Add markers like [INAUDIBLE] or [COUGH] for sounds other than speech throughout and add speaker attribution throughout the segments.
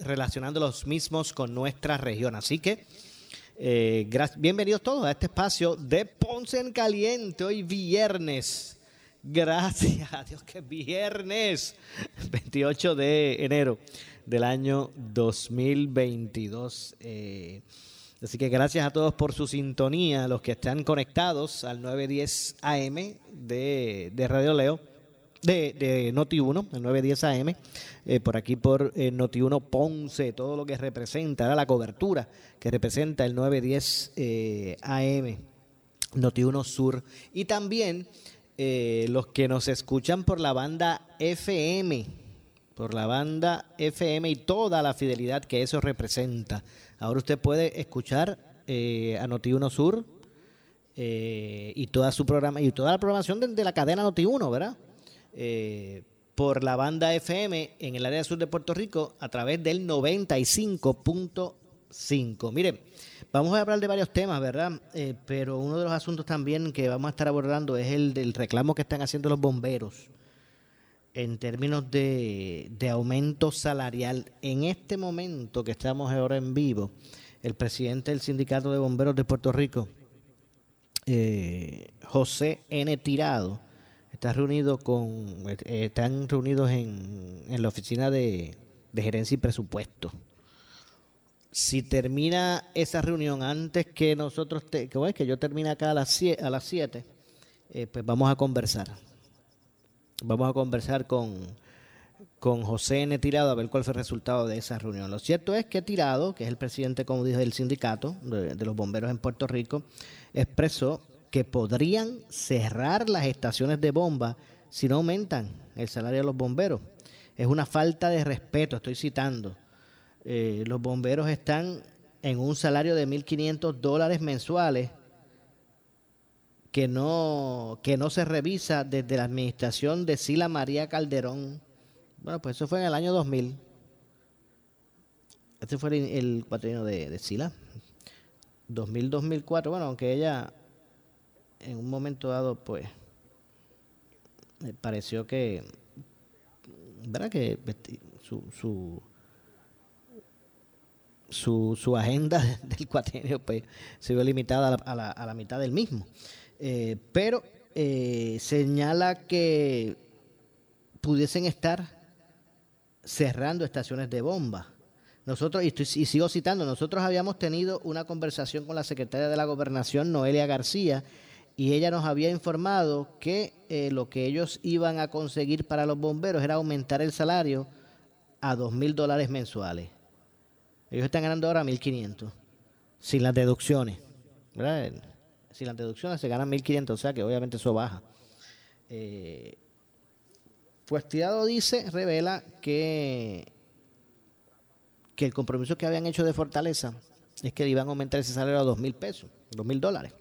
Speaker 1: relacionando los mismos con nuestra región. Así que eh, bienvenidos todos a este espacio de Ponce en Caliente, hoy viernes. Gracias a Dios que es viernes, 28 de enero del año 2022. Eh, Así que gracias a todos por su sintonía, los que están conectados al 910 AM de, Radio Leo, de, Noti1, el 910 AM, eh, por aquí por eh, Noti1 Ponce, todo lo que representa, la cobertura que representa el 910 eh, AM, Noti1 Sur, y también los que nos escuchan por la banda FM, por la banda FM y toda la fidelidad que eso representa Ahora usted puede escuchar eh, a Noti1 Sur eh, y toda su programa y toda la programación de, la cadena Noti1, ¿verdad? Eh, por la banda FM en el área sur de Puerto Rico a través del 95.5. Mire, vamos a hablar de varios temas, ¿verdad? pero uno de los asuntos también que vamos a estar abordando es el del reclamo que están haciendo los bomberos en términos de, aumento salarial. En este momento que estamos ahora en vivo, el presidente del Sindicato de Bomberos de Puerto Rico, eh, José N. Tirado, eh, están reunidos en, la oficina de, gerencia y presupuesto. Si termina esa reunión antes que nosotros, que, que yo termine acá a las 7, a las siete, eh, pues vamos a conversar Vamos a conversar con, con José N. Tirado a ver cuál fue el resultado de esa reunión. Lo cierto es que Tirado, que es el presidente, como dije, del sindicato de, los bomberos en Puerto Rico, expresó que podrían cerrar las estaciones de bomba si no aumentan el salario de los bomberos. Es una falta de respeto, estoy citando. Eh, los bomberos están en un salario de 1.500 dólares mensuales que no, que no se revisa desde la administración de Sila María Calderón. Bueno, pues eso fue en el año 2000. Este fue el, el de, de Sila. 2000-2004. Bueno, aunque ella en un momento dado, pues, me pareció que, ¿verdad? Que su, su, su, su agenda [LAUGHS] del cuatrienio, pues, se vio limitada a la, a la mitad del mismo. Eh, pero eh, señala que pudiesen estar cerrando estaciones de bomba. Nosotros, y, sigo citando, nosotros habíamos tenido una conversación con la secretaria de la Gobernación, Noelia García, y ella nos había informado que eh, lo que ellos iban a conseguir para los bomberos era aumentar el salario a dos mil dólares mensuales. Ellos están ganando ahora 1.500, sin las deducciones. ¿verdad? si las deducciones se ganan 1.500, o sea que obviamente eso baja. Eh, pues Tirado dice, revela que, que el compromiso que habían hecho de Fortaleza es que iban a aumentar ese salario a 2.000 pesos, 2.000 dólares.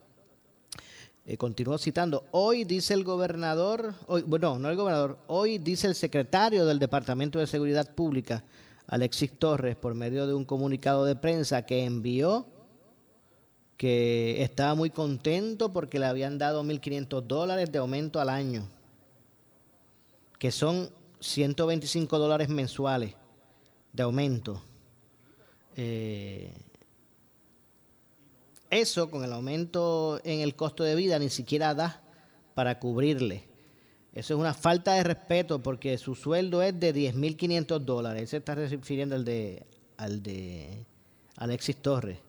Speaker 1: Eh, continúo citando, hoy dice el gobernador, hoy, bueno, no el gobernador, hoy dice el secretario del Departamento de Seguridad Pública, Alexis Torres, por medio de un comunicado de prensa que envió que estaba muy contento porque le habían dado 1.500 dólares de aumento al año, que son 125 dólares mensuales de aumento. Eh, eso con el aumento en el costo de vida ni siquiera da para cubrirle. Eso es una falta de respeto porque su sueldo es de 10.500 dólares. Se está refiriendo al de, al de Alexis Torres.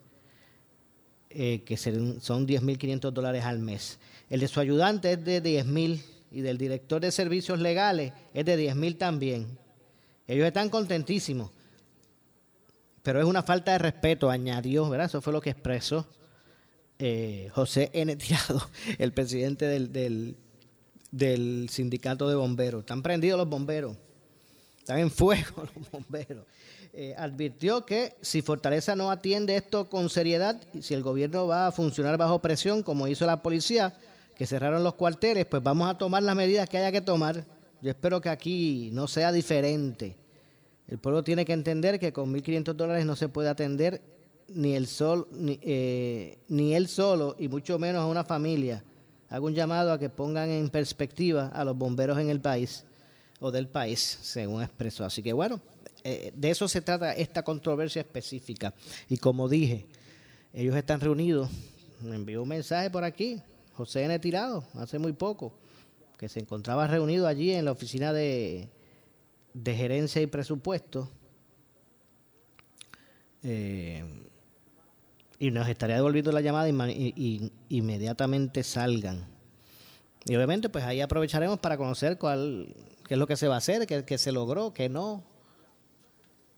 Speaker 1: eh, que son 10.500 dólares al mes. El de su ayudante es de 10.000 y del director de servicios legales es de 10.000 también. Ellos están contentísimos. Pero es una falta de respeto, añadió, ¿verdad? Eso fue lo que expresó eh, José N. [LAUGHS] Tirado, el presidente del, del sindicato de bomberos. Están prendidos los bomberos. Están en fuego [LAUGHS] los bomberos. Eh, advirtió que si Fortaleza no atiende esto con seriedad, y si el gobierno va a funcionar bajo presión, como hizo la policía, que cerraron los cuarteles, pues vamos a tomar las medidas que haya que tomar. Yo espero que aquí no sea diferente. El pueblo tiene que entender que con 1.500 dólares no se puede atender ni el sol, ni, eh, ni él solo, y mucho menos a una familia. Hago un llamado a que pongan en perspectiva a los bomberos en el país o del país, según expresó. Así que bueno, eh, de eso se trata esta controversia específica. Y como dije, ellos están reunidos. Me envió un mensaje por aquí, José N. Tirado, hace muy poco, que se encontraba reunido allí en la oficina de, de gerencia y presupuesto. Eh, y nos estaría devolviendo la llamada y, inmediatamente salgan. Y obviamente, pues ahí aprovecharemos para conocer cuál, qué es lo que se va a hacer, qué, qué se logró, qué no,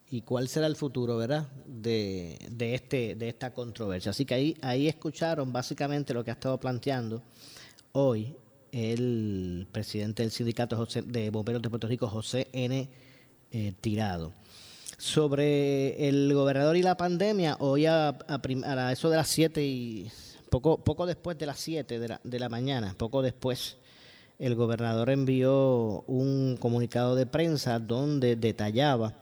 Speaker 1: y cuál será el futuro, ¿verdad? De, de, este, de esta controversia. Así que ahí, ahí escucharon básicamente lo que ha estado planteando hoy el presidente del sindicato de bomberos de Puerto Rico, José N. Eh, Tirado. Sobre el gobernador y la pandemia, hoy a, a, eso de las 7 y poco, poco después de las 7 de la, mañana, poco después, el gobernador envió un comunicado de prensa donde detallaba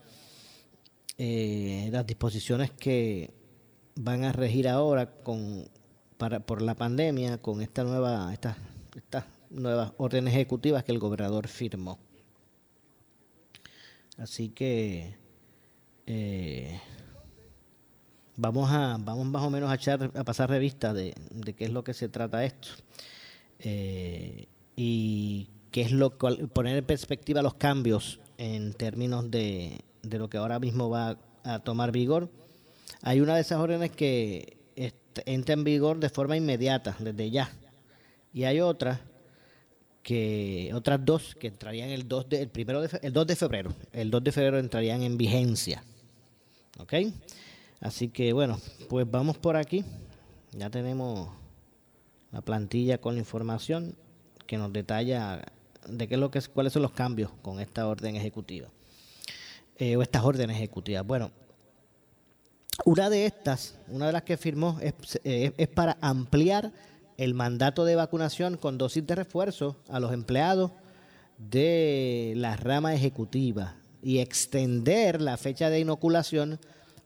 Speaker 1: eh, las disposiciones que van a regir ahora con para, por la pandemia con esta nueva estas estas nuevas órdenes ejecutivas que el gobernador firmó. Así que eh, vamos a vamos más o menos a echar a pasar revista de, qué es lo que se trata esto eh, y qué es lo poner en perspectiva los cambios en términos de de lo que ahora mismo va a tomar vigor. Hay una de esas órdenes que entra en vigor de forma inmediata, desde ya. Y hay otra que otras dos que entrarían el 2 de, el primero de, el 2 de febrero. El 2 de febrero entrarían en vigencia. ¿Ok? Así que bueno, pues vamos por aquí. Ya tenemos la plantilla con la información que nos detalla de qué es lo que cuáles son los cambios con esta orden ejecutiva. Eh, o estas órdenes ejecutivas. Bueno, una de estas, una de las que firmó, es, eh, es, para ampliar el mandato de vacunación con dosis de refuerzo a los empleados de la rama ejecutiva y extender la fecha de inoculación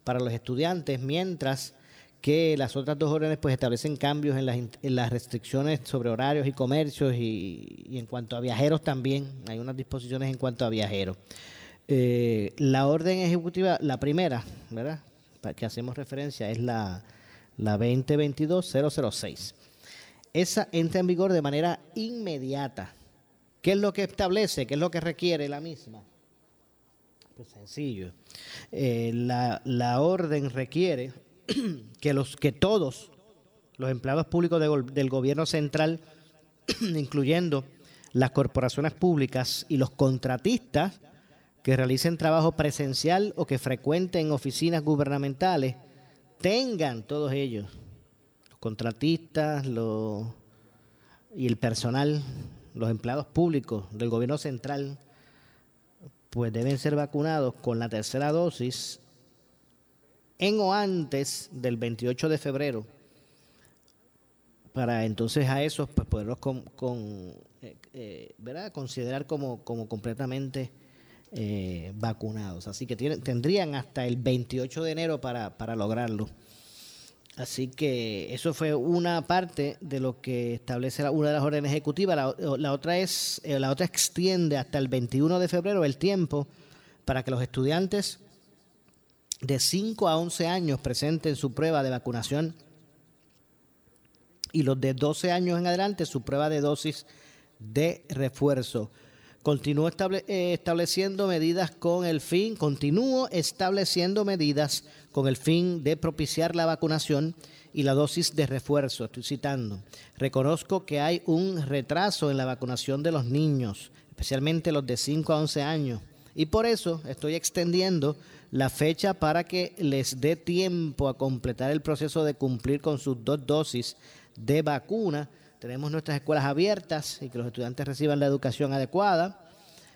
Speaker 1: para los estudiantes, mientras que las otras dos órdenes pues establecen cambios en las, en las restricciones sobre horarios y comercios y, en cuanto a viajeros también, hay unas disposiciones en cuanto a viajeros. Eh, la orden ejecutiva, la primera, ¿verdad? Para que hacemos referencia, es la, la 2022-006. Esa entra en vigor de manera inmediata. ¿Qué es lo que establece? ¿Qué es lo que requiere la misma? Sencillo. Eh, la, la, orden requiere [CLEARS THROAT] que, los, que todos los empleados públicos del gobierno central, [CLEARS THROAT] incluyendo las corporaciones públicas y los contratistas, que realicen trabajo presencial o que frecuenten oficinas gubernamentales, tengan todos ellos, los contratistas los, y el personal, los empleados públicos del gobierno central, pues deben ser vacunados con la tercera dosis en o antes del 28 de febrero para entonces a esos pues poderlos con, eh, eh, ¿verdad? considerar como, como completamente eh, vacunados. Así que tendrían hasta el 28 de enero para, para lograrlo. Así que eso fue una parte de lo que establece una de las órdenes ejecutivas. La, otra es eh, la otra extiende hasta el 21 de febrero el tiempo para que los estudiantes de 5 a 11 años presenten su prueba de vacunación y los de 12 años en adelante su prueba de dosis de refuerzo. Continúo eh, estableciendo medidas con el fin, continúo estableciendo medidas con el fin de propiciar la vacunación y la dosis de refuerzo. Estoy citando. Reconozco que hay un retraso en la vacunación de los niños, especialmente los de 5 a 11 años. Y por eso estoy extendiendo la fecha para que les dé tiempo a completar el proceso de cumplir con sus dos dosis de vacuna. Tenemos nuestras escuelas abiertas y que los estudiantes reciban la educación adecuada.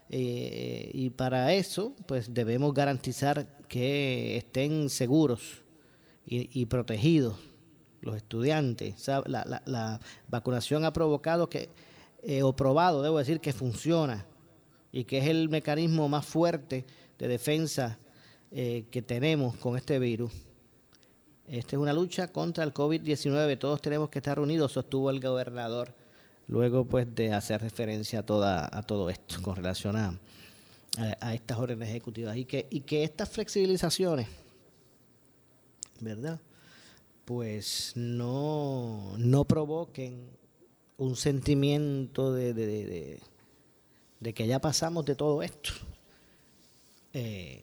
Speaker 1: Eh, y para eso, pues debemos garantizar que estén seguros y, protegidos los estudiantes. La, vacunación ha provocado que, eh, o probado, debo decir, que funciona y que es el mecanismo más fuerte de defensa eh, que tenemos con este virus. Esta es una lucha contra el COVID-19. Todos tenemos que estar unidos, sostuvo el gobernador luego pues de hacer referencia a, toda, a todo esto con relación a, estas órdenes ejecutivas y que, estas flexibilizaciones, ¿verdad? Pues no, no provoquen un sentimiento de, de, de, que ya pasamos de todo esto. Eh,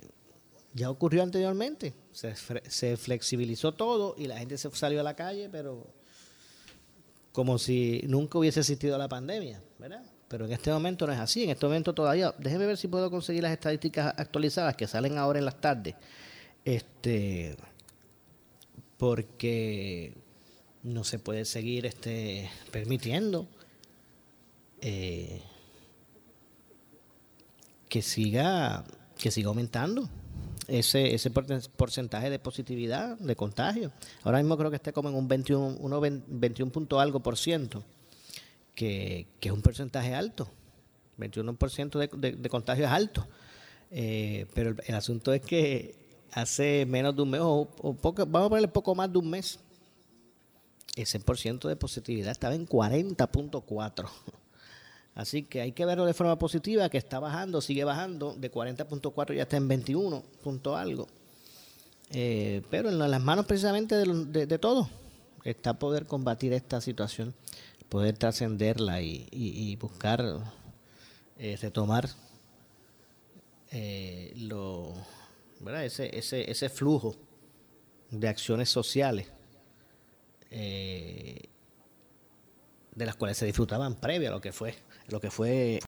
Speaker 1: ya ocurrió anteriormente, se, se flexibilizó todo y la gente se salió a la calle, pero como si nunca hubiese existido la pandemia, ¿verdad? Pero en este momento no es así, en este momento todavía, déjeme ver si puedo conseguir las estadísticas actualizadas que salen ahora en las tardes. Este porque no se puede seguir este permitiendo eh, que siga que siga aumentando ese, ese porcentaje de positividad, de contagio. Ahora mismo creo que está como en un 21, 21 punto algo por ciento, que, es un porcentaje alto. 21% de, de, contagio es alto. Eh, pero el, asunto es que hace menos de un mes, o, poco, vamos a ponerle poco más de un mes, ese porcentaje de positividad estaba en 40.4. Así que hay que verlo de forma positiva, que está bajando, sigue bajando, de 40.4 ya está en 21 punto algo. Eh, pero en las manos precisamente de, de, todo está poder combatir esta situación, poder trascenderla y, buscar eh, retomar eh, Ese, ese, ese flujo de acciones sociales de las cuales se disfrutaban previo a lo que fue lo que fue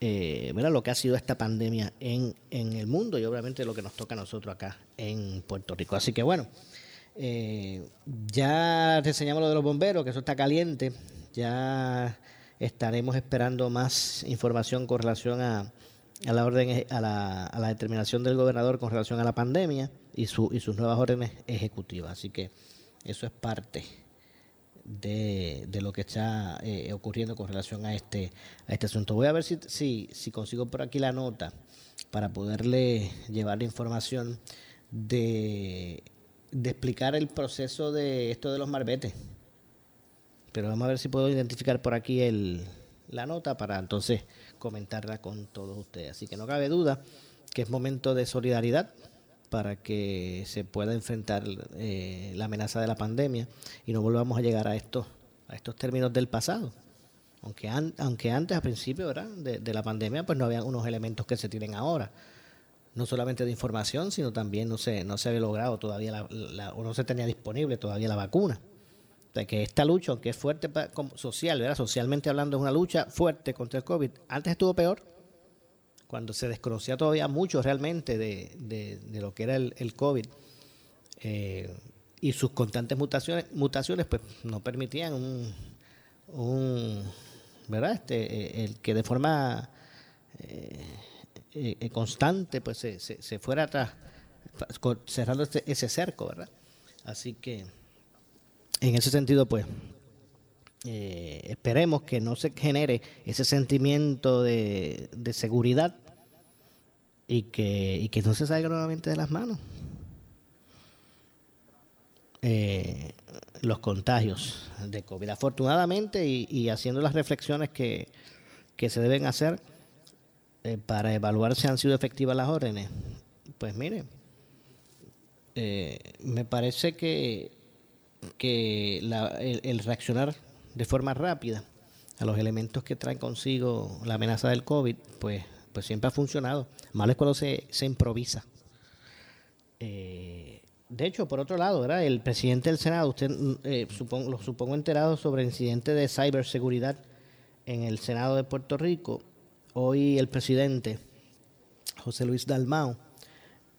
Speaker 1: eh, lo que ha sido esta pandemia en, en, el mundo y obviamente lo que nos toca a nosotros acá en Puerto Rico. Así que bueno, eh, ya enseñamos lo de los bomberos, que eso está caliente, ya estaremos esperando más información con relación a, a la orden a la, a la, determinación del gobernador con relación a la pandemia y, su, y sus nuevas órdenes ejecutivas. Así que eso es parte de, de lo que está eh, ocurriendo con relación a este, a este asunto. Voy a ver si, si, si consigo por aquí la nota para poderle llevar la información de, de explicar el proceso de esto de los marbetes. Pero vamos a ver si puedo identificar por aquí el, la nota para entonces comentarla con todos ustedes. Así que no cabe duda que es momento de solidaridad para que se pueda enfrentar eh, la amenaza de la pandemia y no volvamos a llegar a estos, a estos términos del pasado. Aunque, aunque antes, a principio De, la pandemia, pues no había unos elementos que se tienen ahora. No solamente de información, sino también no se, no se había logrado todavía, la, o no se tenía disponible todavía la vacuna. O sea, que esta lucha, aunque es fuerte social, ¿verdad? socialmente hablando, es una lucha fuerte contra el COVID. Antes estuvo peor, cuando se desconocía todavía mucho realmente de, lo que era el, COVID eh, y sus constantes mutaciones, mutaciones pues no permitían un, ¿verdad? Este, eh, el que de forma eh, constante pues se, se, fuera atrás, cerrando ese cerco, ¿verdad? Así que en ese sentido pues esperemos que no se genere ese sentimiento de, de seguridad y que, y que no se salga nuevamente de las manos. Eh, los contagios de COVID. Afortunadamente, y, haciendo las reflexiones que, se deben hacer eh, para evaluar si han sido efectivas las órdenes, pues mire, eh, me parece que, que el, el, reaccionar de forma rápida a los elementos que trae consigo la amenaza del COVID, pues pues siempre ha funcionado. Malo es cuando se, se improvisa. Eh, de hecho, por otro lado, ¿verdad? el presidente del Senado, usted eh, supongo, lo supongo enterado sobre el incidente de ciberseguridad en el Senado de Puerto Rico. Hoy el presidente, José Luis Dalmao,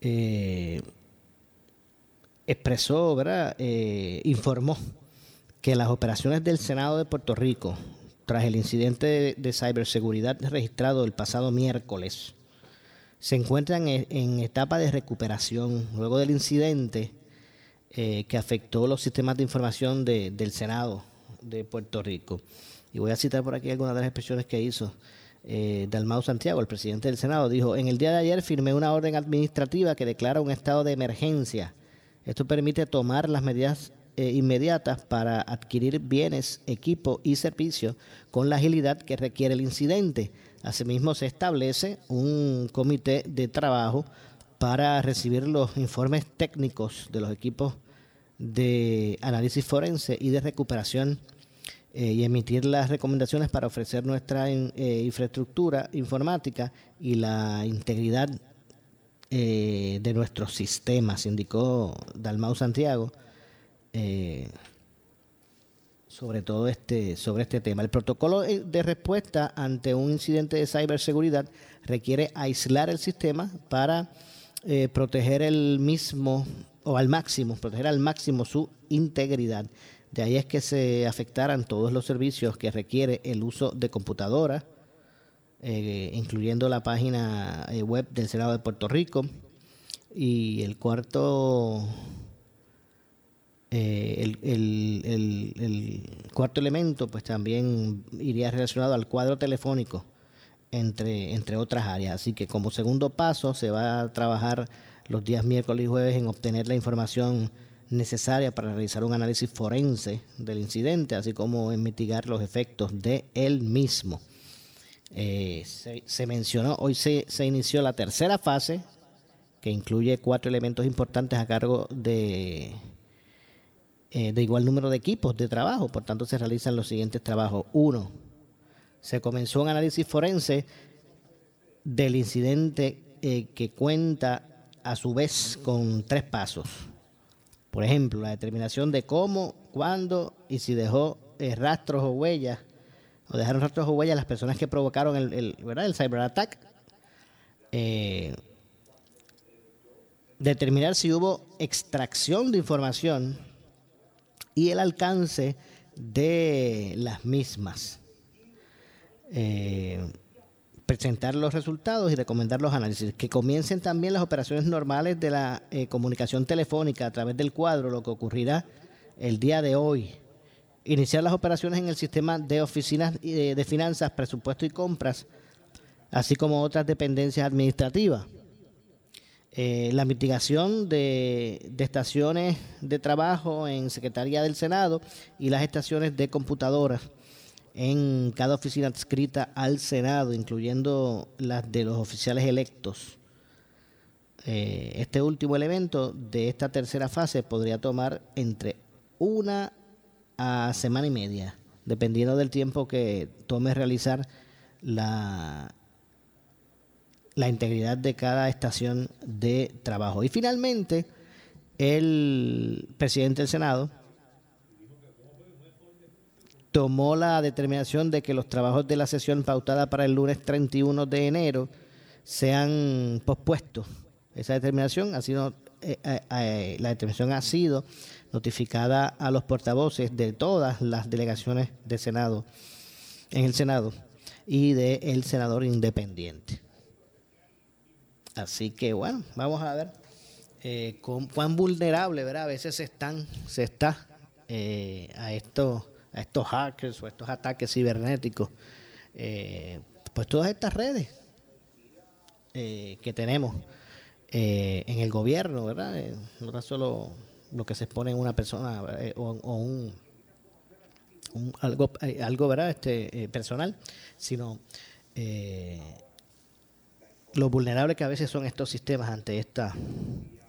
Speaker 1: eh, expresó, ¿verdad? Informó que las operaciones del Senado de Puerto Rico, tras el incidente de, ciberseguridad registrado el pasado miércoles, se encuentran en, etapa de recuperación luego del incidente eh, que afectó los sistemas de información del Senado de Puerto Rico. Y voy a citar por aquí algunas de las expresiones que hizo eh, Dalmau Santiago, el presidente del Senado. Dijo, en el día de ayer firmé una orden administrativa que declara un estado de emergencia. Esto permite tomar las medidas eh, inmediatas para adquirir bienes, equipo y servicios con la agilidad que requiere el incidente. Asimismo, se establece un comité de trabajo para recibir los informes técnicos de los equipos de análisis forense y de recuperación eh, y emitir las recomendaciones para ofrecer nuestra eh, infraestructura informática y la integridad de nuestros sistemas, indicó Dalmau Santiago eh, sobre todo este, sobre este tema. El protocolo de respuesta ante un incidente de ciberseguridad requiere aislar el sistema para eh, proteger el mismo o al máximo, proteger al máximo su integridad. De ahí es que se afectaran todos los servicios que requiere el uso de computadoras, eh, incluyendo la página web del Senado de Puerto Rico. Y el cuarto eh, el, cuarto elemento, pues también iría relacionado al cuadro telefónico, entre, otras áreas. Así que como segundo paso se va a trabajar los días miércoles y jueves en obtener la información necesaria para realizar un análisis forense del incidente, así como en mitigar los efectos de él mismo. Eh, se, mencionó, hoy se inició la tercera fase, que incluye cuatro elementos importantes a cargo de eh, de igual número de equipos de trabajo. Por tanto, se realizan los siguientes trabajos. Uno, se comenzó un análisis forense del incidente eh, que cuenta a su vez con tres pasos. Por ejemplo, la determinación de cómo, cuándo y si dejó eh, rastros o huellas, o dejaron rastros o huellas las personas que provocaron el, el, ¿verdad? el cyberattack. determinar si hubo extracción de información y el alcance de las mismas. Eh, presentar los resultados y recomendar los análisis. Que comiencen también las operaciones normales de la eh, comunicación telefónica a través del cuadro, lo que ocurrirá el día de hoy. Iniciar las operaciones en el sistema de oficinas de, de finanzas, presupuesto y compras, así como otras dependencias administrativas. Eh, la mitigación de, estaciones de trabajo en Secretaría del Senado y las estaciones de computadoras en cada oficina adscrita al Senado, incluyendo las de los oficiales electos. Eh, este último elemento de esta tercera fase podría tomar entre una a semana y media, dependiendo del tiempo que tome realizar la, la integridad de cada estación de trabajo. Y finalmente, el presidente del Senado tomó la determinación de que los trabajos de la sesión pautada para el lunes 31 de enero sean pospuestos. Esa determinación ha sido eh, eh, eh, la determinación ha sido notificada a los portavoces de todas las delegaciones de Senado en el Senado y del el senador independiente. Así que bueno, vamos a ver eh, cuán vulnerable, ¿verdad? A veces se están, se está eh, a estos, a estos hackers o estos ataques cibernéticos. Eh, pues todas estas redes que tenemos en el gobierno, ¿verdad? no tan solo lo que se expone en una persona o, un, algo, algo, ¿verdad? Este, personal, sino lo vulnerable que a veces son estos sistemas ante esta,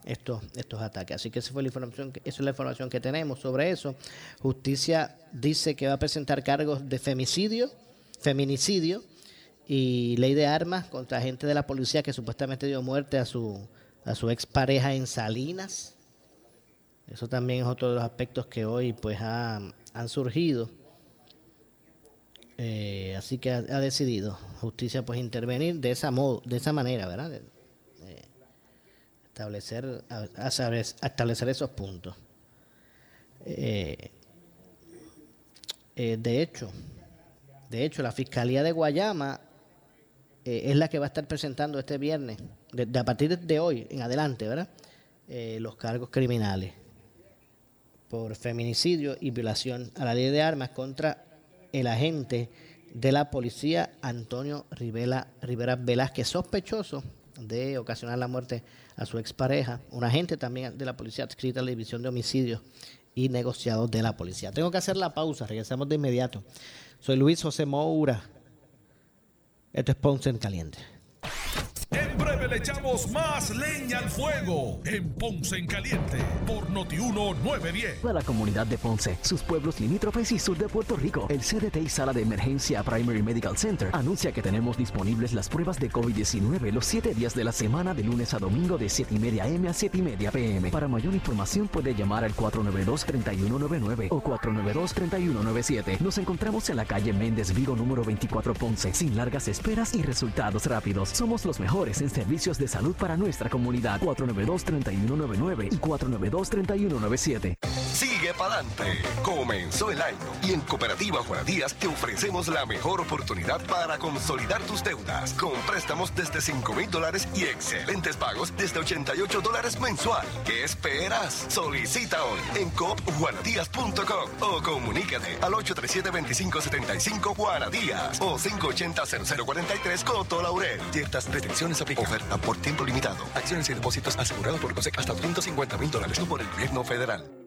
Speaker 1: estos, estos ataques. Así que esa fue la información, esa es la información que tenemos sobre eso. Justicia dice que va a presentar cargos de femicidio, feminicidio y ley de armas contra gente de la policía que supuestamente dio muerte a su a su expareja en Salinas. Eso también es otro de los aspectos que hoy pues han surgido. Eh, así que ha, decidido justicia pues intervenir de esa modo, de esa manera, ¿verdad? establecer establecer esos puntos. Eh, eh, de hecho, de hecho la fiscalía de Guayama es la que va a estar presentando este viernes, de, a partir de hoy en adelante, ¿verdad? los cargos criminales por feminicidio y violación a la ley de armas contra el agente de la policía Antonio Rivera, Velázquez, sospechoso de ocasionar la muerte a su expareja, un agente también de la policía adscrita a la División de Homicidios y Negociados de la Policía. Tengo que hacer la pausa, regresamos de inmediato. Soy Luis José Moura. Esto es Ponce en Caliente.
Speaker 2: Le echamos más leña al fuego en Ponce en Caliente por Notiuno 910.
Speaker 3: Para la comunidad de Ponce, sus pueblos limítrofes y sur de Puerto Rico, el CDT y Sala de Emergencia Primary Medical Center anuncia que tenemos disponibles las pruebas de COVID-19 los 7 días de la semana de lunes a domingo de 7 y media M a 7 y media PM. Para mayor información puede llamar al 492-3199 o 492-3197. Nos encontramos en la calle Méndez Vigo número 24 Ponce, sin largas esperas y resultados rápidos. Somos los mejores en servicios de salud para nuestra comunidad. 492-3199 y 492-3197.
Speaker 4: Sigue para adelante. Comenzó el año y en Cooperativa Juan Díaz te ofrecemos la mejor oportunidad para consolidar tus deudas con préstamos desde 5 mil dólares y excelentes pagos desde 88 dólares mensual. ¿Qué esperas? Solicita hoy en copjuanadías.com o comunícate al 837-2575 Juanadías o 580-0043 Coto Laurel. Ciertas restricciones Oferta por tiempo limitado. Acciones y depósitos asegurados por COSEC hasta 350 mil dólares por el gobierno federal.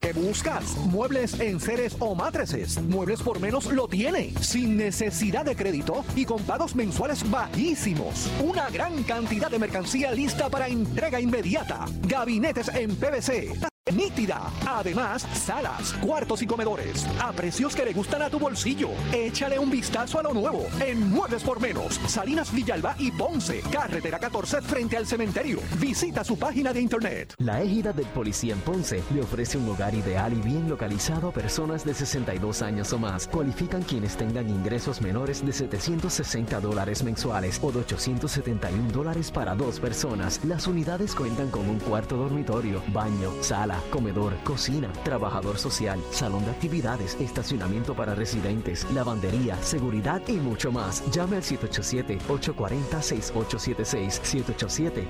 Speaker 5: ¿Qué buscas? Muebles en seres o matrices. Muebles por menos lo tiene. Sin necesidad de crédito y con pagos mensuales bajísimos. Una gran cantidad de mercancía lista para entrega inmediata. Gabinetes en PVC nítida. Además, salas, cuartos y comedores a precios que le gustan a tu bolsillo. Échale un vistazo a lo nuevo en Muebles por Menos, Salinas Villalba y Ponce, carretera 14 frente al cementerio. Visita su página de internet.
Speaker 3: La égida del policía en Ponce le ofrece un lugar ideal y bien localizado a personas de 62 años o más. Cualifican quienes tengan ingresos menores de 760 dólares mensuales o de 871 dólares para dos personas. Las unidades cuentan con un cuarto dormitorio, baño, sala comedor, cocina, trabajador social, salón de actividades, estacionamiento para residentes, lavandería, seguridad y mucho más. Llame al 787-840-6876.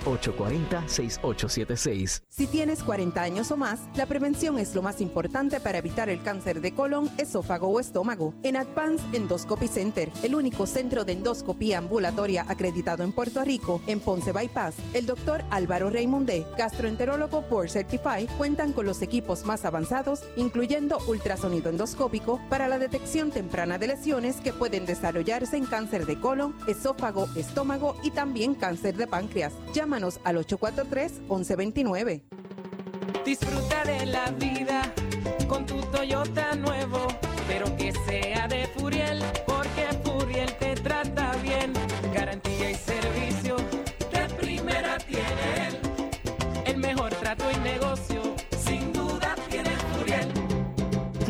Speaker 3: 787-840-6876.
Speaker 6: Si tienes 40 años o más, la prevención es lo más importante para evitar el cáncer de colon, esófago o estómago. En Advance Endoscopy Center, el único centro de endoscopía ambulatoria acreditado en Puerto Rico, en Ponce Bypass, el doctor Álvaro Raymondé, gastroenterólogo por Certify, cuenta cuentan con los equipos más avanzados, incluyendo ultrasonido endoscópico para la detección temprana de lesiones que pueden desarrollarse en cáncer de colon, esófago, estómago y también cáncer de páncreas. Llámanos al 843-1129.
Speaker 7: Disfruta de la vida con tu Toyota nuevo,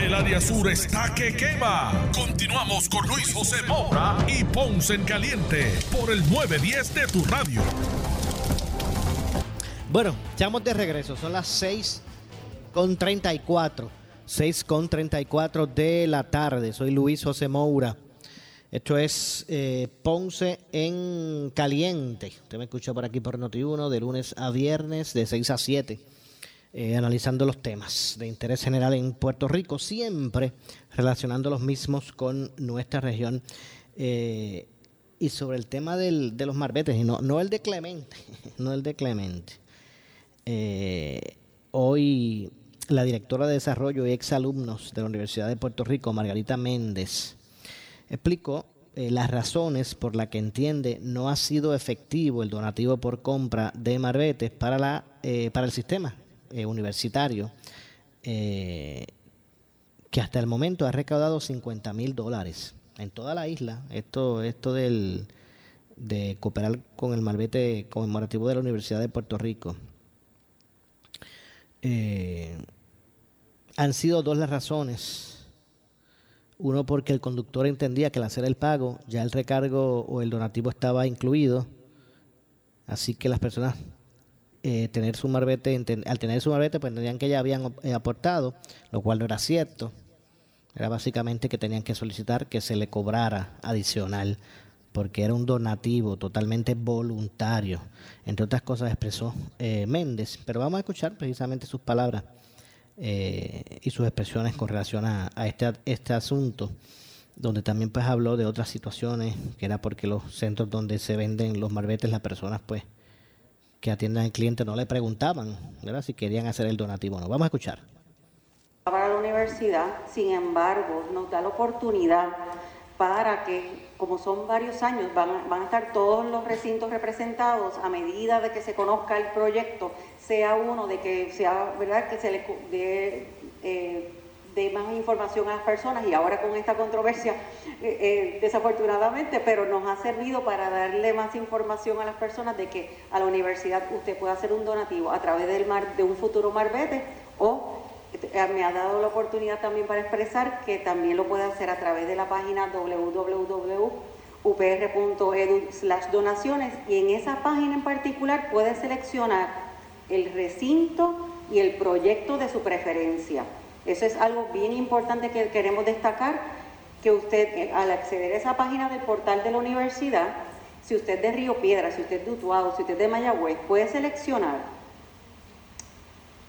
Speaker 2: El área sur está que quema. Continuamos con Luis José Moura y Ponce en Caliente por el 910 de tu radio.
Speaker 1: Bueno, estamos de regreso. Son las 6 con 34. 6 con 34 de la tarde. Soy Luis José Moura. Esto es eh, Ponce en Caliente. Usted me escucha por aquí por Noti1 de lunes a viernes de 6 a 7. Eh, analizando los temas de interés general en Puerto Rico, siempre relacionando los mismos con nuestra región. eh, y sobre el tema de los marbetes, y no, no el de Clemente, [LAUGHS] no el de Clemente. Eh, hoy la directora de desarrollo y exalumnos de la Universidad de Puerto Rico, Margarita Méndez, explicó las razones por las que entiende no ha sido efectivo el donativo por compra de marbetes para el sistema eh, universitario, eh, que hasta el momento ha recaudado 50 mil dólares en toda la isla. Esto, esto del, de cooperar con el marbete conmemorativo de la Universidad de Puerto Rico. Eh, han sido dos las razones. Uno porque el conductor entendía que al hacer el pago ya el recargo o el donativo estaba incluido. Así que las personas eh, tener su al tener su marbete, pues entendían que ya habían eh, aportado, lo cual no era cierto. Era básicamente que tenían que solicitar que se le cobrara adicional, porque era un donativo totalmente voluntario. Entre otras cosas expresó eh, Méndez, pero vamos a escuchar precisamente sus palabras eh, y sus expresiones con relación a, a este, este asunto, donde también pues habló de otras situaciones, que era porque los centros donde se venden los marbetes, las personas pues que atienden al cliente no le preguntaban ¿verdad? si querían hacer el donativo o no. Vamos a escuchar.
Speaker 8: para la universidad, sin embargo, nos da la oportunidad para que, como son varios años, van, van a estar todos los recintos representados a medida de que se conozca el proyecto, sea uno de que sea, ¿verdad?, que se le eh, dé más información a las personas y ahora con esta controversia, eh, eh, desafortunadamente, pero nos ha servido para darle más información a las personas de que a la universidad usted puede hacer un donativo a través del mar, de un futuro marbete o eh, me ha dado la oportunidad también para expresar que también lo puede hacer a través de la página www.upr.edu donaciones y en esa página en particular puede seleccionar el recinto y el proyecto de su preferencia. Eso es algo bien importante que queremos destacar, que usted eh, al acceder a esa página del portal de la universidad, si usted es de Río Piedra, si usted es de Utuado, si usted es de Mayagüez, puede seleccionar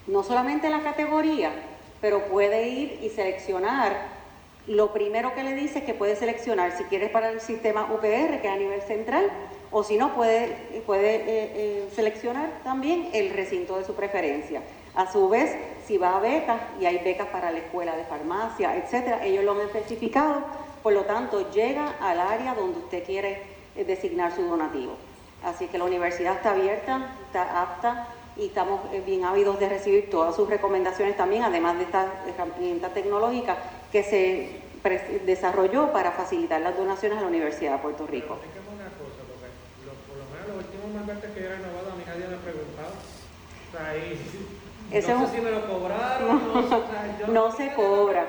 Speaker 8: no solamente la categoría, pero puede ir y seleccionar. Lo primero que le dice es que puede seleccionar si quiere para el sistema UPR, que es a nivel central, o si no, puede, puede eh, eh, seleccionar también el recinto de su preferencia. A su vez, si va a becas, y hay becas para la escuela de farmacia, etcétera, ellos lo han especificado, por lo tanto, llega al área donde usted quiere eh, designar su donativo. Así que la universidad está abierta, está apta y estamos eh, bien ávidos de recibir todas sus recomendaciones también, además de esta herramienta tecnológica que se desarrolló para facilitar las donaciones a la Universidad de Puerto Rico.
Speaker 9: Explíqueme una cosa, porque lo- por lo menos los últimos malbetes que yo he renovado a mí nadie me ha preguntado. O sea,
Speaker 8: Ese
Speaker 9: no
Speaker 8: es
Speaker 9: sé
Speaker 8: un-
Speaker 9: si me lo cobraron, no, o sea, yo
Speaker 8: no se cobra.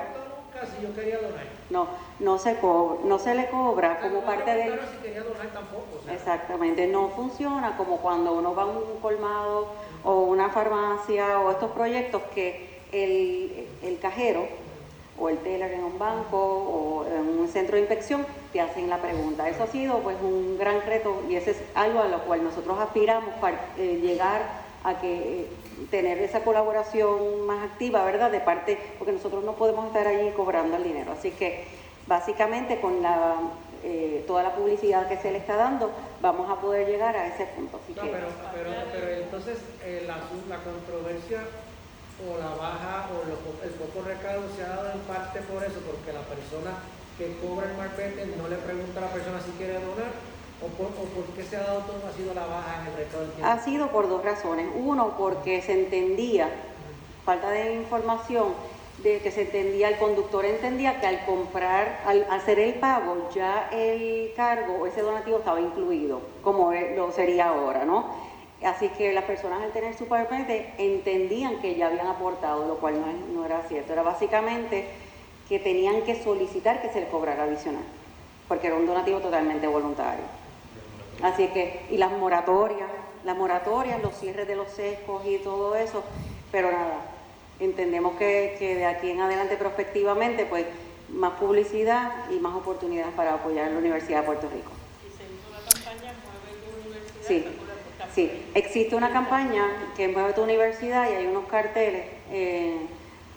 Speaker 9: nunca si yo quería donar.
Speaker 8: No, no se cobra, no se le cobra como
Speaker 9: No
Speaker 8: parte de
Speaker 9: preguntaron si quería donar tampoco. o sea,
Speaker 8: Exactamente, no funciona como cuando uno va a un colmado o una farmacia o estos proyectos que el, el cajero o el teller en un banco o en un centro de inspección te hacen la pregunta. Eso ha sido pues un gran reto y ese es algo a lo cual nosotros aspiramos para eh, llegar a que eh, tener esa colaboración más activa, ¿verdad? De parte, porque nosotros no podemos estar allí cobrando el dinero. Así que básicamente con la eh, toda la publicidad que se le está dando, vamos a poder llegar a ese punto. Así
Speaker 9: No,
Speaker 8: que,
Speaker 9: pero, pero, pero entonces eh, la, la controversia o la baja o lo el poco recaudo se ha dado en parte por eso, porque la persona que cobra el marbete no le pregunta a la persona si quiere donar o por, qué se ha dado todo ha sido la baja en el recaudo. del tiempo.
Speaker 8: Ha sido por dos razones. Uno, porque se entendía, falta de información, de que se entendía, el conductor entendía que al comprar, al hacer el pago, ya el cargo o ese donativo estaba incluido, como lo sería ahora, ¿no? Así que las personas al tener su pagamento entendían que ya habían aportado, lo cual no, no era cierto. Era básicamente que tenían que solicitar que se le cobrara adicional, porque era un donativo totalmente voluntario. Así que, y las moratorias, las moratorias, los cierres de los sescos y todo eso, pero nada, entendemos que, que de aquí en adelante prospectivamente, pues más publicidad y más oportunidades para apoyar la Universidad de Puerto Rico. Sí, sí, existe una campaña que mueve tu universidad y hay unos carteles eh,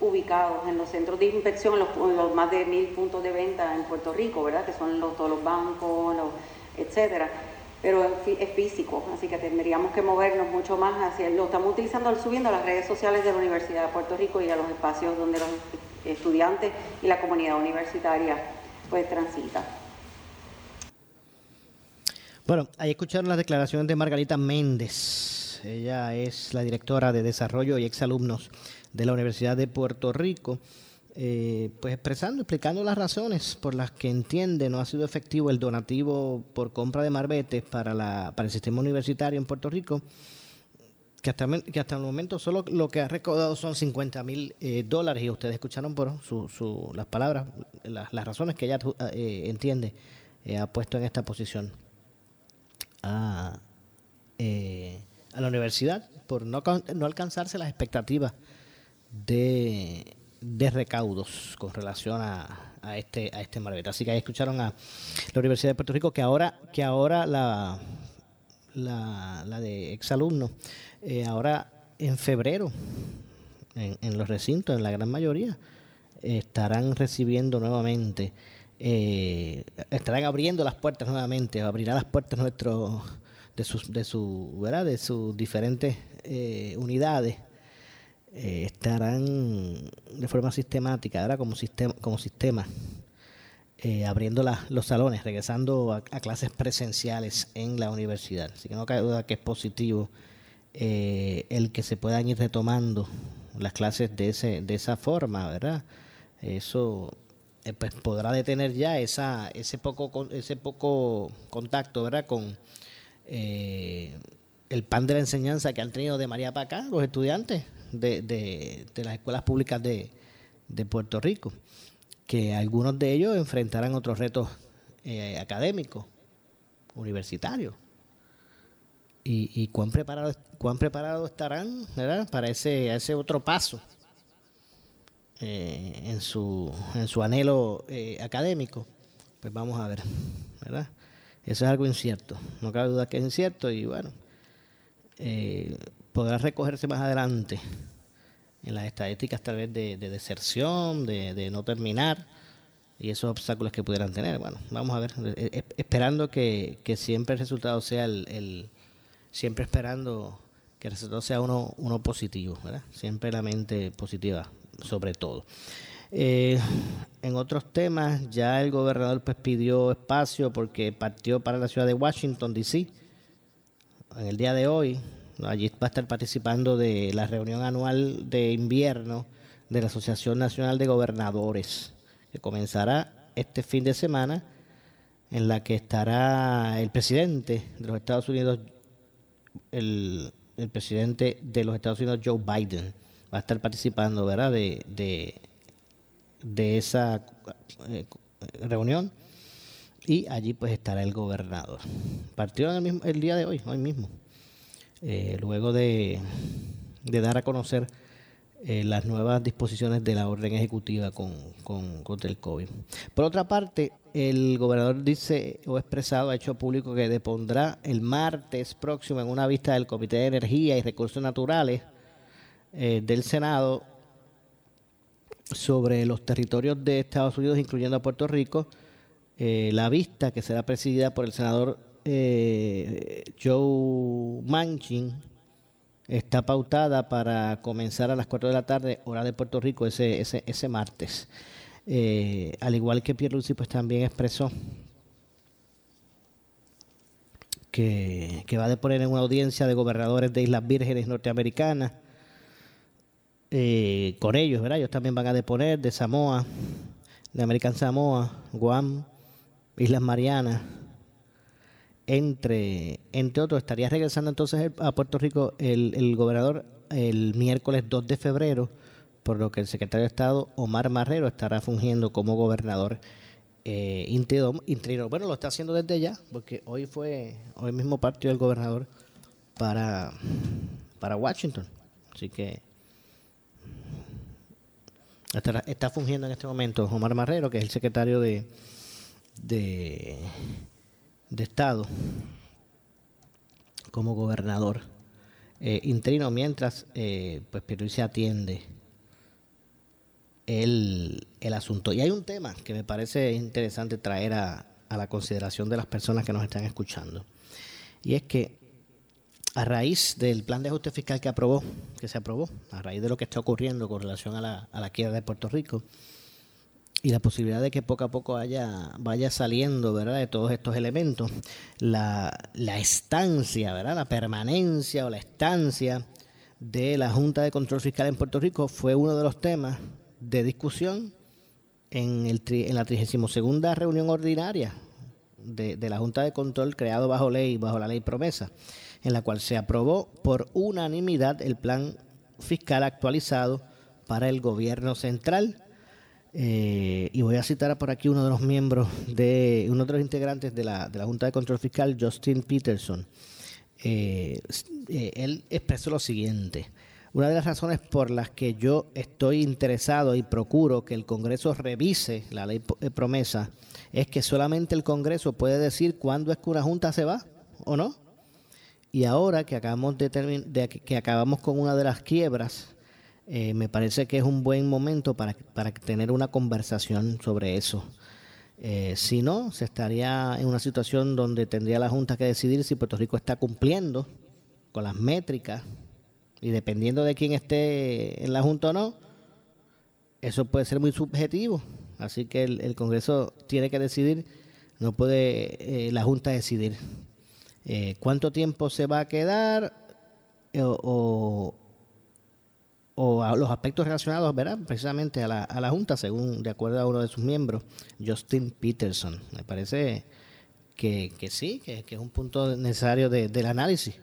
Speaker 8: ubicados en los centros de inspección, en los, en los más de mil puntos de venta en Puerto Rico, ¿verdad? Que son los, todos los bancos, los, etcétera. Pero es, fí- es físico, así que tendríamos que movernos mucho más hacia Lo estamos utilizando, subiendo las redes sociales de la Universidad de Puerto Rico y a los espacios donde los estudiantes y la comunidad universitaria pues transita.
Speaker 1: Bueno, ahí escucharon las declaraciones de Margarita Méndez. Ella es la directora de Desarrollo y exalumnos de la Universidad de Puerto Rico, eh, pues expresando, explicando las razones por las que entiende no ha sido efectivo el donativo por compra de marbetes para, la, para el sistema universitario en Puerto Rico, que hasta, que hasta el momento solo lo que ha recaudado son 50 mil eh, dólares y ustedes escucharon por su, las palabras, las, las razones que ella eh, entiende ha puesto en esta posición. A, a la universidad por no, no alcanzarse las expectativas de, de recaudos con relación a, a este a este. Así que ahí escucharon a la Universidad de Puerto Rico que ahora que ahora la la, la de exalumnos eh, ahora en febrero en, los recintos en la gran mayoría estarán recibiendo nuevamente eh, estarán abriendo las puertas nuevamente abrirá las puertas nuestro de sus de su ¿verdad? de sus diferentes eh, unidades eh, estarán de forma sistemática ahora como sistema como sistema eh, abriendo la- los salones regresando a, clases presenciales en la universidad. Así que no cabe duda que es positivo eh, el que se puedan ir retomando las clases de ese de esa forma verdad eso eh, pues podrá detener ya esa ese poco ese poco contacto verdad con eh, el pan de la enseñanza que han tenido de María para los estudiantes de, de- las escuelas públicas de, de Puerto Rico que algunos de ellos enfrentarán otros retos eh, académicos universitarios. Y, y cuán preparados cuán estarán para ese ese otro paso eh, en su en su anhelo eh, académico. Pues vamos a ver verdad eso es algo incierto no cabe duda que es incierto y bueno podrá recogerse más adelante en las estadísticas tal vez de, de deserción de, no terminar y esos obstáculos que pudieran tener bueno vamos a ver eh, eh, esperando que, siempre el resultado sea el, el- siempre esperando que el resultado sea uno, uno positivo, ¿verdad? Siempre la mente positiva, sobre todo. Eh, en otros temas, ya el gobernador pues pidió espacio porque partió para la ciudad de Washington, D.C. En el día de hoy, allí va a estar participando de la reunión anual de invierno de la Asociación Nacional de Gobernadores, que comenzará este fin de semana, en la que estará el presidente de los Estados Unidos, el, presidente de los Estados Unidos, Joe Biden, va a estar participando, ¿verdad? De, de, esa eh, reunión y allí pues estará el gobernador. Partió el, mismo, el día de hoy, hoy mismo, eh, luego de, dar a conocer eh, las nuevas disposiciones de la orden ejecutiva con, con, contra el COVID. Por otra parte, el gobernador dice o expresado, ha hecho público que depondrá el martes próximo en una vista del Comité de Energía y Recursos Naturales eh, del Senado sobre los territorios de Estados Unidos, incluyendo a Puerto Rico, la vista que será presidida por el senador eh, Joe Manchin está pautada para comenzar a las 4 de la tarde, hora de Puerto Rico, ese, ese, ese martes. Eh, al igual que Pierre Lucy, pues también expresó que, que, va a deponer en una audiencia de gobernadores de Islas Vírgenes norteamericanas. Eh, con ellos, ¿verdad? Ellos también van a deponer de Samoa, de American Samoa, Guam, Islas Marianas, entre, entre otros. Estaría regresando entonces a Puerto Rico el, el gobernador el miércoles 2 de febrero, por lo que el secretario de Estado, Omar Marrero, estará fungiendo como gobernador eh, interino. Bueno, lo está haciendo desde ya, porque hoy fue, hoy mismo partió el gobernador para, para Washington. Así que está, está fungiendo en este momento Omar Marrero, que es el secretario de, de, de Estado como gobernador eh, interino mientras eh, pues se atiende el, el, asunto. Y hay un tema que me parece interesante traer a, a la consideración de las personas que nos están escuchando. Y es que a raíz del plan de ajuste fiscal que aprobó, que se aprobó, a raíz de lo que está ocurriendo con relación a la, a la quiebra de Puerto Rico, y la posibilidad de que poco a poco haya, vaya saliendo ¿verdad? de todos estos elementos, la, la estancia, ¿verdad? la permanencia o la estancia de la Junta de Control Fiscal en Puerto Rico fue uno de los temas de discusión en, el en la 32 reunión ordinaria de, de, la Junta de Control creado bajo ley, bajo la ley promesa, en la cual se aprobó por unanimidad el plan fiscal actualizado para el gobierno central eh, y voy a citar por aquí uno de los miembros, de uno de los integrantes de la, de la Junta de Control Fiscal, Justin Peterson. Eh, eh, él expresó lo siguiente. Una de las razones por las que yo estoy interesado y procuro que el Congreso revise la ley promesa es que solamente el Congreso puede decir cuándo es que una junta se va o no. Y ahora que acabamos de, de que acabamos con una de las quiebras eh, me parece que es un buen momento para, para tener una conversación sobre eso. Eh, si no, se estaría en una situación donde tendría la Junta que decidir si Puerto Rico está cumpliendo con las métricas y dependiendo de quién esté en la Junta o no, eso puede ser muy subjetivo. Así que el, Congreso tiene que decidir, no puede eh, la Junta decidir cuánto tiempo se va a quedar o, o a los aspectos relacionados, ¿verdad? Precisamente a la, a la Junta, según de acuerdo a uno de sus miembros, Justin Peterson. Me parece que, que sí, que, que, es un punto necesario de, del análisis,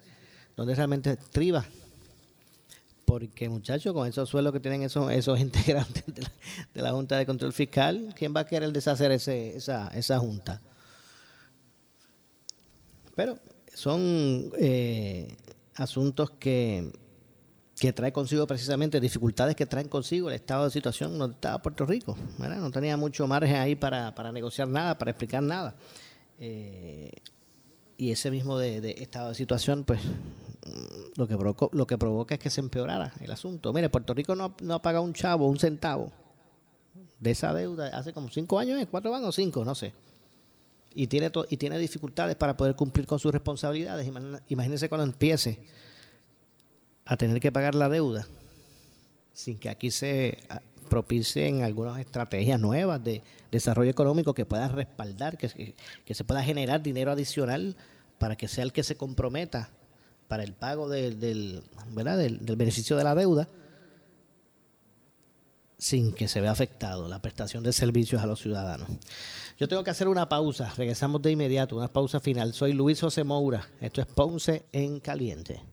Speaker 1: donde realmente triba. Porque, muchachos, con esos suelos que tienen esos, esos [LAUGHS] integrantes de la, de la, Junta de Control Fiscal, ¿quién va a querer deshacer ese, esa, esa Junta? Pero son eh, asuntos que que trae consigo precisamente dificultades que traen consigo el estado de situación donde estaba Puerto Rico. No tenía mucho margen ahí para, para negociar nada, para explicar nada. Eh, y ese mismo de, estado de situación, pues mm, lo que, provoca, lo que provoca es que se empeorara el asunto. Mire, Puerto Rico no, no ha pagado un chavo, un centavo de esa deuda hace como cinco años, ¿eh? cuatro o cinco, no sé. Y tiene, y tiene dificultades para poder cumplir con sus responsabilidades. Imagínense cuando empiece a tener que pagar la deuda sin que aquí se ah, propicien algunas estrategias nuevas de desarrollo económico que puedan respaldar, que, que se pueda generar dinero adicional para que sea el que se comprometa para el pago del, del, del beneficio de la deuda sin que se vea afectado la prestación de servicios a los ciudadanos. Yo tengo que hacer una pausa, regresamos de inmediato, una pausa final. Soy Luis José Moura, esto es Ponce en Caliente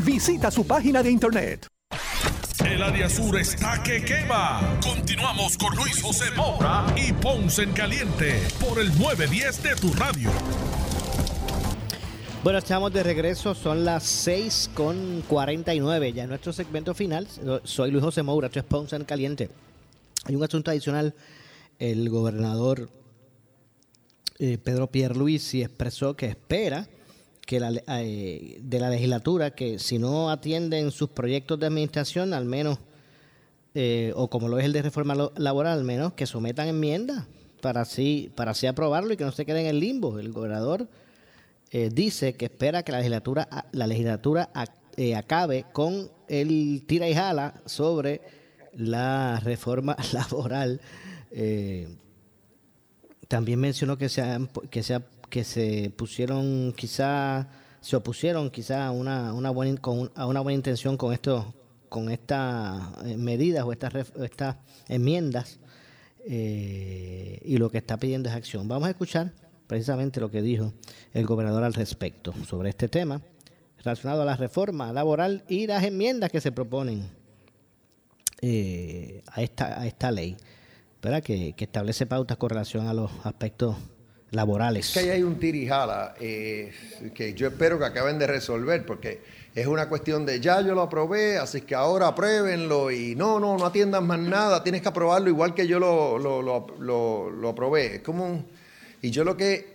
Speaker 5: Visita su página de internet.
Speaker 2: El área sur está que quema. Continuamos con Luis José Moura y Ponce en Caliente por el 910 de tu radio.
Speaker 1: Bueno, estamos de regreso, son las 6 con 49. Ya en nuestro segmento final, soy Luis José Moura, esto es Ponce en Caliente. Hay un asunto adicional. El gobernador eh, Pedro Pierluisi expresó que espera que la, eh, de la legislatura que si no atienden sus proyectos de administración, al menos, eh, o como lo es el de reforma laboral, al menos que sometan enmiendas para así, para así aprobarlo y que no se queden en limbo. El gobernador eh, dice que espera que la legislatura, la legislatura acabe con el tira y jala sobre la reforma [LAUGHS] laboral. también mencionó que se, que se ha que se pusieron quizá, se opusieron quizá a una, una buena, con, a una buena intención con esto, con estas eh, medidas o estas, estas enmiendas eh, y lo que está pidiendo es acción. Vamos a escuchar precisamente lo que dijo el gobernador al respecto sobre este tema relacionado a la reforma laboral y las enmiendas que se proponen eh, a, esta, a esta ley, ¿verdad? Que, que establece pautas con relación a los aspectos laborales.
Speaker 10: Es que ahí hay un tirijala eh, que yo espero que acaben de resolver, porque es una cuestión de ya yo lo aprobé, así que ahora apruébenlo y no, no, no atiendan más nada, tienes que aprobarlo igual que yo lo, lo, aprobé. Es como y yo lo que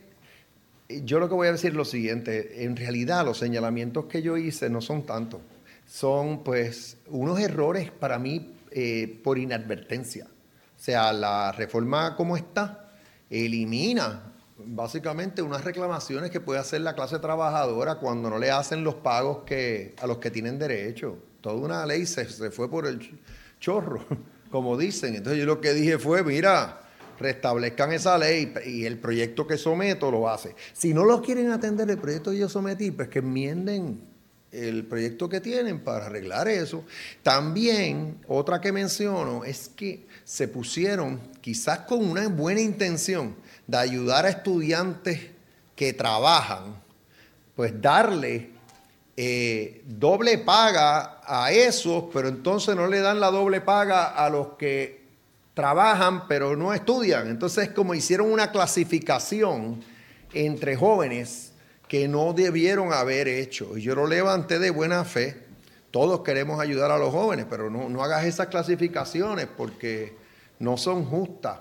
Speaker 10: yo lo que voy a decir es lo siguiente, en realidad los señalamientos que yo hice no son tantos, son pues unos errores para mí eh, por inadvertencia. O sea, la reforma como está elimina básicamente unas reclamaciones que puede hacer la clase trabajadora cuando no le hacen los pagos que, a los que tienen derecho. Toda una ley se, fue por el chorro, [LAUGHS] como dicen. Entonces yo lo que dije fue, mira, restablezcan esa ley y el proyecto que someto lo hace. Si no lo quieren atender el proyecto que yo sometí, pues que enmienden el proyecto que tienen para arreglar eso. También, otra que menciono, es que se pusieron, quizás con una buena intención, de ayudar a estudiantes que trabajan, pues darle eh, doble paga a esos, pero entonces no le dan la doble paga a los que trabajan pero no estudian. Entonces como hicieron una clasificación entre jóvenes que no debieron haber hecho. Y yo lo levanté de buena fe. Todos queremos ayudar a los jóvenes, pero no, no hagas esas clasificaciones porque no son justas.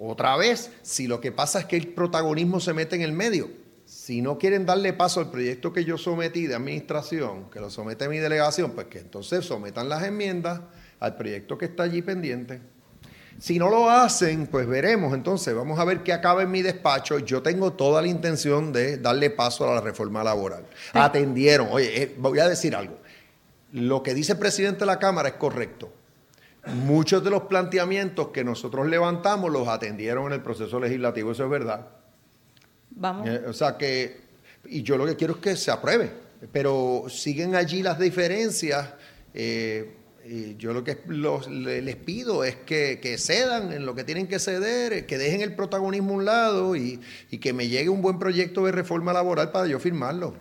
Speaker 10: Otra vez, si lo que pasa es que el protagonismo se mete en el medio, si no quieren darle paso al proyecto que yo sometí de administración, que lo somete mi delegación, pues que entonces sometan las enmiendas al proyecto que está allí pendiente. Si no lo hacen, pues veremos. Entonces, vamos a ver qué acaba en mi despacho. Yo tengo toda la intención de darle paso a la reforma laboral. Atendieron. Oye, eh, voy a decir algo. Lo que dice el presidente de la Cámara es correcto. Muchos de los planteamientos que nosotros levantamos los atendieron en el proceso legislativo, eso es verdad.
Speaker 6: Vamos.
Speaker 10: Eh, o sea que, y yo lo que quiero es que se apruebe, pero siguen allí las diferencias. eh, y yo lo que los- les pido es que, que cedan en lo que tienen que ceder, que dejen el protagonismo a un lado y, y que me llegue un buen proyecto de reforma laboral para yo firmarlo.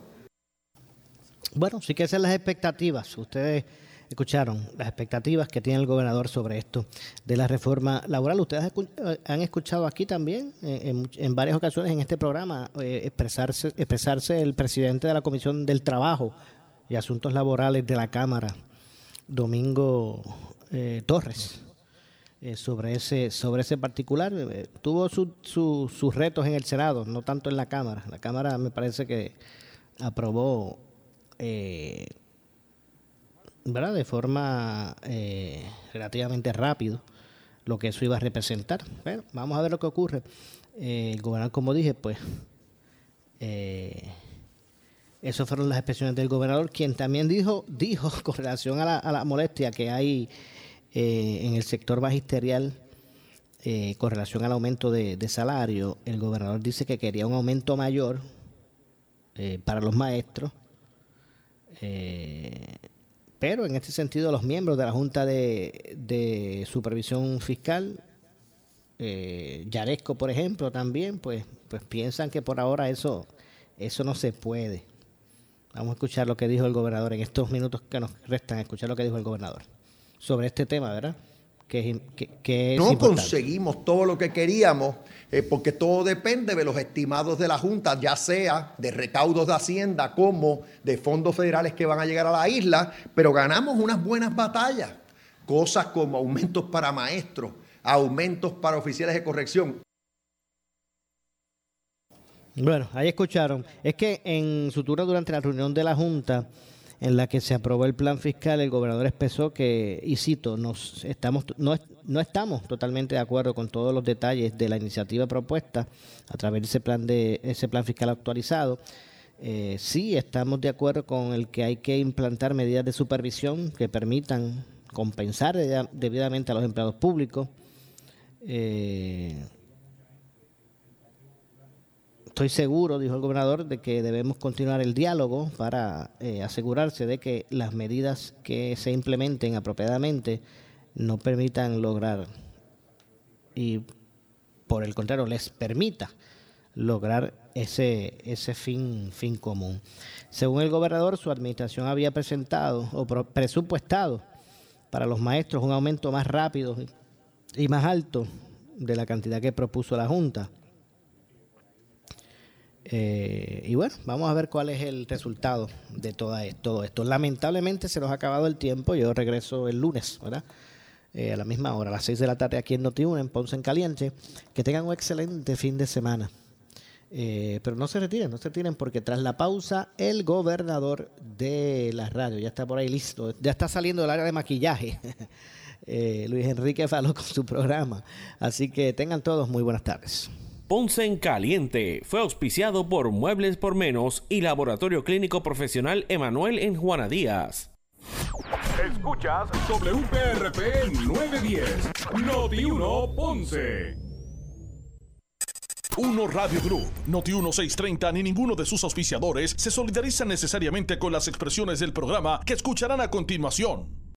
Speaker 1: Bueno, sí que esas son las expectativas. Ustedes escucharon las expectativas que tiene el gobernador sobre esto de la reforma laboral. Ustedes eh, han escuchado aquí también, eh, en, varias ocasiones en este programa, eh, expresarse, expresarse el presidente de la Comisión del Trabajo y Asuntos Laborales de la Cámara, Domingo Torres. sobre ese sobre ese particular tuvo su- su- sus retos en el Senado no tanto en la Cámara la Cámara me parece que aprobó de forma eh, relativamente rápido lo que eso iba a representar. Bueno, vamos a ver lo que ocurre. Eh, el gobernador, como dije, pues eh, esas fueron las expresiones del gobernador, quien también dijo, dijo [LAUGHS] con relación a la, molestia que hay eh, en el sector magisterial con relación al aumento de, de salario, el gobernador dice que quería un aumento mayor para los maestros, pero en este sentido los miembros de la Junta de, Supervisión Fiscal, eh, Yaresco por ejemplo también, pues, pues piensan que por ahora eso, eso no se puede. Vamos a escuchar lo que dijo el gobernador en estos minutos que nos restan, escuchar lo que dijo el gobernador sobre este tema, ¿verdad? Que, que- que
Speaker 10: No conseguimos todo lo que queríamos eh, porque todo depende de los estimados de la Junta, ya sea de recaudos de Hacienda como de fondos federales que van a llegar a la isla, pero ganamos unas buenas batallas. Cosas como aumentos para maestros, aumentos para oficiales de corrección.
Speaker 1: Bueno, ahí escucharon. Es que en su turno durante la reunión de la Junta en la que se aprobó el plan fiscal, el gobernador expresó que, y cito, nos estamos, no, es- no estamos totalmente de acuerdo con todos los detalles de la iniciativa propuesta a través de ese plan, de, ese plan fiscal actualizado. Eh, sí, estamos de acuerdo con el que hay que implantar medidas de supervisión que permitan compensar debida- debidamente a los empleados públicos. Eh, Estoy seguro, dijo el gobernador, de que debemos continuar el diálogo para eh, asegurarse de que las medidas que se implementen apropiadamente no permitan lograr y por el contrario les permita lograr ese ese fin fin común. Según el gobernador, su administración había presentado o presupuestado para los maestros un aumento más rápido y más alto de la cantidad que propuso la Junta. Eh, y bueno, vamos a ver cuál es el resultado de es- todo esto. Lamentablemente se nos ha acabado el tiempo. Yo regreso el lunes, ¿verdad? Eh, a la misma hora, a las 6 de la tarde aquí en Noti1, en Ponce en Caliente. Que tengan un excelente fin de semana. Eh, pero no se retiren, no se retiren porque tras la pausa el gobernador de la radio ya está por ahí listo, ya está saliendo del área de maquillaje. [LAUGHS] Luis Enrique Faló con su programa. Así que tengan todos muy buenas tardes.
Speaker 11: Ponce en Caliente fue auspiciado por Muebles por Menos y Laboratorio Clínico Profesional Emanuel en Juana Díaz.
Speaker 12: Escuchas WPRP 910, Noti 1 Ponce.
Speaker 2: Uno Radio Group, Noti 1630 ni ninguno de sus auspiciadores se solidarizan necesariamente con las expresiones del programa que escucharán a continuación.